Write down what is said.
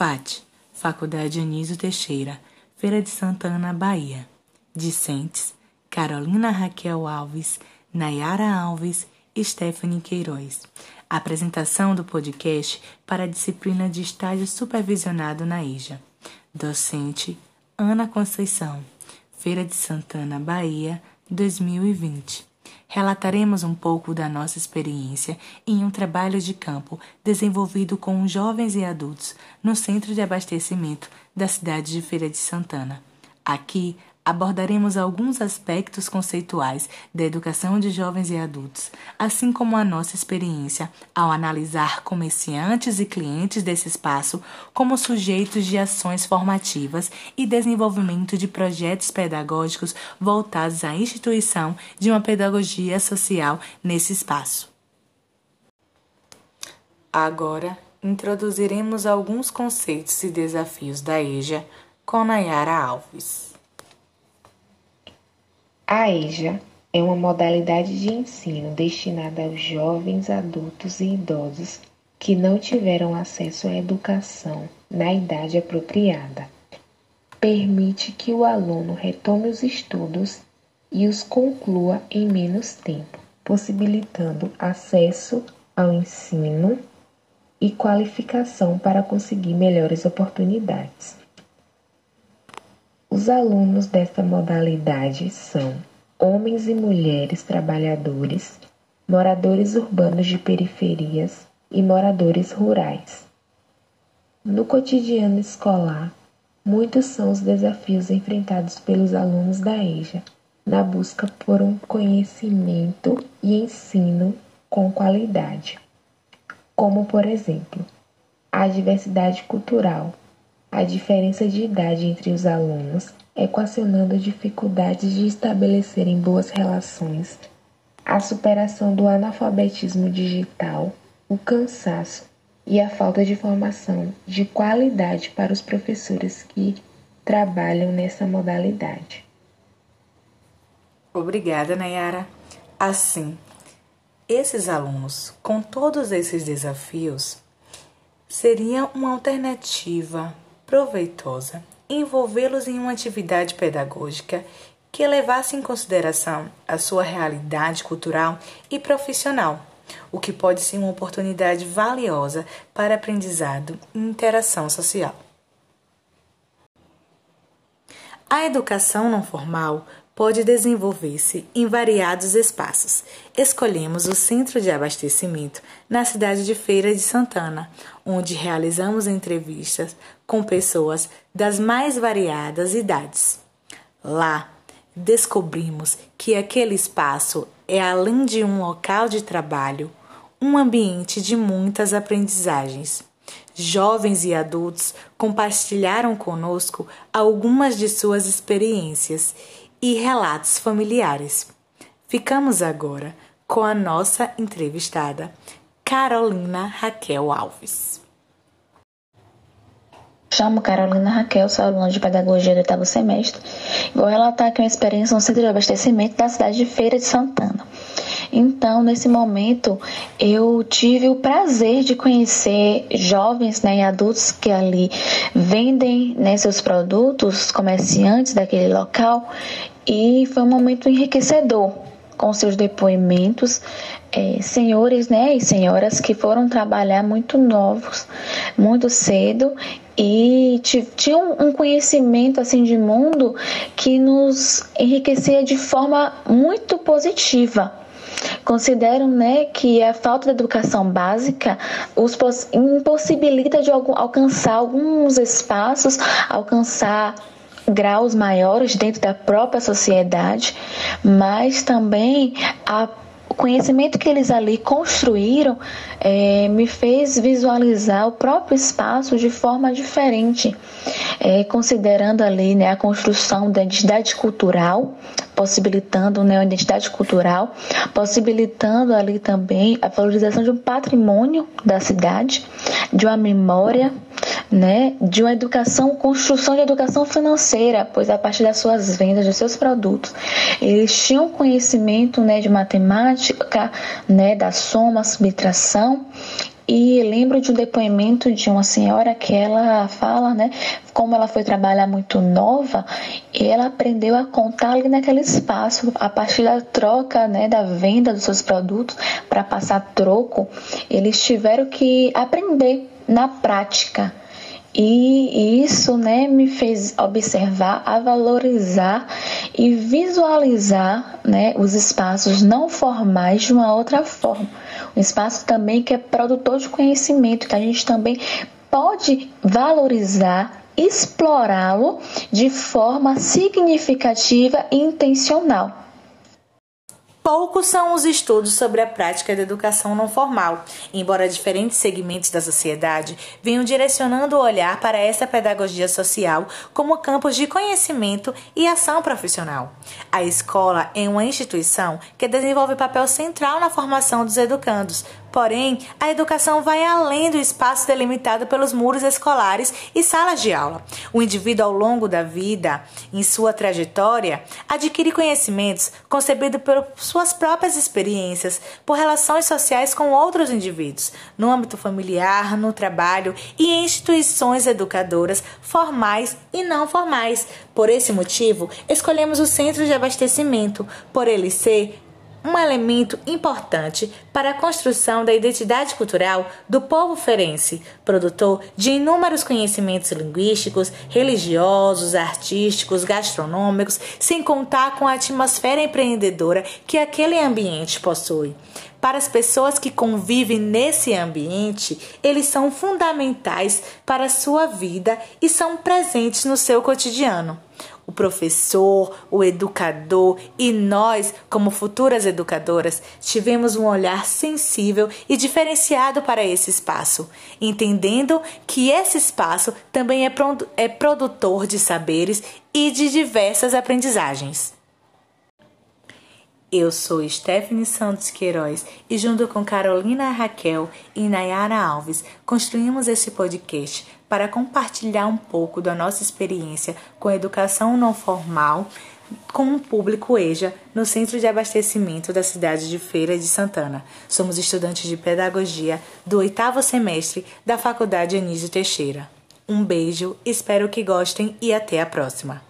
FAT, Faculdade Anísio Teixeira, Feira de Santana, Bahia. Discentes: Carolina Raquel Alves, Nayara Alves e Stephanie Queiroz. Apresentação do podcast para a disciplina de estágio supervisionado na EJA. Docente Ana Conceição, Feira de Santana, Bahia, 2020. Relataremos um pouco da nossa experiência em um trabalho de campo desenvolvido com jovens e adultos no centro de abastecimento da cidade de Feira de Santana. Aqui abordaremos alguns aspectos conceituais da educação de jovens e adultos, assim como a nossa experiência ao analisar comerciantes e clientes desse espaço como sujeitos de ações formativas e desenvolvimento de projetos pedagógicos voltados à instituição de uma pedagogia social nesse espaço. Agora, introduziremos alguns conceitos e desafios da EJA com Nayara Alves. A EJA é uma modalidade de ensino destinada aos jovens, adultos e idosos que não tiveram acesso à educação na idade apropriada. Permite que o aluno retome os estudos e os conclua em menos tempo, possibilitando acesso ao ensino e qualificação para conseguir melhores oportunidades. Os alunos desta modalidade são homens e mulheres trabalhadores, moradores urbanos de periferias e moradores rurais. No cotidiano escolar, muitos são os desafios enfrentados pelos alunos da EJA na busca por um conhecimento e ensino com qualidade, como, por exemplo, a diversidade cultural, a diferença de idade entre os alunos, equacionando dificuldades de estabelecerem boas relações, a superação do analfabetismo digital, o cansaço e a falta de formação de qualidade para os professores que trabalham nessa modalidade. Obrigada, Nayara. Assim, esses alunos, com todos esses desafios, seria uma alternativa proveitosa envolvê-los em uma atividade pedagógica que levasse em consideração a sua realidade cultural e profissional, o que pode ser uma oportunidade valiosa para aprendizado e interação social. A educação não formal pode desenvolver-se em variados espaços. Escolhemos o centro de abastecimento na cidade de Feira de Santana, onde realizamos entrevistas com pessoas das mais variadas idades. Lá, descobrimos que aquele espaço é além de um local de trabalho, um ambiente de muitas aprendizagens. Jovens e adultos compartilharam conosco algumas de suas experiências e relatos familiares. Ficamos agora com a nossa entrevistada, Carolina Raquel Alves. Chamo Carolina Raquel, sou aluna de Pedagogia do oitavo semestre. Vou relatar aqui uma experiência no centro de abastecimento da cidade de Feira de Santana. Então, nesse momento, eu tive o prazer de conhecer jovens né, e adultos que ali vendem né, seus produtos, comerciantes daquele local, e foi um momento enriquecedor com seus depoimentos, é, senhores né, e senhoras que foram trabalhar muito novos, muito cedo e tinham um conhecimento assim de mundo que nos enriquecia de forma muito positiva. Consideram né, que a falta de educação básica os impossibilita de alcançar alguns espaços, alcançar graus maiores dentro da própria sociedade, mas também a conhecimento que eles ali construíram é, me fez visualizar o próprio espaço de forma diferente, é, considerando ali né, a construção da identidade cultural, possibilitando né, identidade cultural, possibilitando ali também a valorização de um patrimônio da cidade, de uma memória né, de uma educação, construção de educação financeira, pois a partir das suas vendas, dos seus produtos, eles tinham conhecimento né, de matemática, né, da soma, subtração e lembro de um depoimento de uma senhora que ela fala, né, como ela foi trabalhar muito nova, e ela aprendeu a contar ali naquele espaço, a partir da troca, né, da venda dos seus produtos para passar troco, eles tiveram que aprender na prática. E isso né, me fez observar, a valorizar e visualizar né, os espaços não formais de uma outra forma. Um espaço também que é produtor de conhecimento, que a gente também pode valorizar, explorá-lo de forma significativa e intencional. Poucos são os estudos sobre a prática da educação não formal, embora diferentes segmentos da sociedade venham direcionando o olhar para essa pedagogia social como campos de conhecimento e ação profissional. A escola é uma instituição que desenvolve papel central na formação dos educandos, Porém, a educação vai além do espaço delimitado pelos muros escolares e salas de aula. O indivíduo, ao longo da vida, em sua trajetória, adquire conhecimentos concebidos por suas próprias experiências, por relações sociais com outros indivíduos, no âmbito familiar, no trabalho e em instituições educadoras formais e não formais. Por esse motivo, escolhemos o centro de abastecimento, por ele ser um elemento importante para a construção da identidade cultural do povo ferense, produtor de inúmeros conhecimentos linguísticos, religiosos, artísticos, gastronômicos, sem contar com a atmosfera empreendedora que aquele ambiente possui. Para as pessoas que convivem nesse ambiente, eles são fundamentais para a sua vida e são presentes no seu cotidiano o professor, o educador e nós, como futuras educadoras, tivemos um olhar sensível e diferenciado para esse espaço, entendendo que esse espaço também é, é produtor de saberes e de diversas aprendizagens. Eu sou Stephanie Santos Queiroz e, junto com Carolina Raquel e Nayara Alves, construímos esse podcast para compartilhar um pouco da nossa experiência com a educação não formal com o público EJA no Centro de Abastecimento da cidade de Feira de Santana. Somos estudantes de Pedagogia do oitavo semestre da Faculdade Anísio Teixeira. Um beijo, espero que gostem e até a próxima!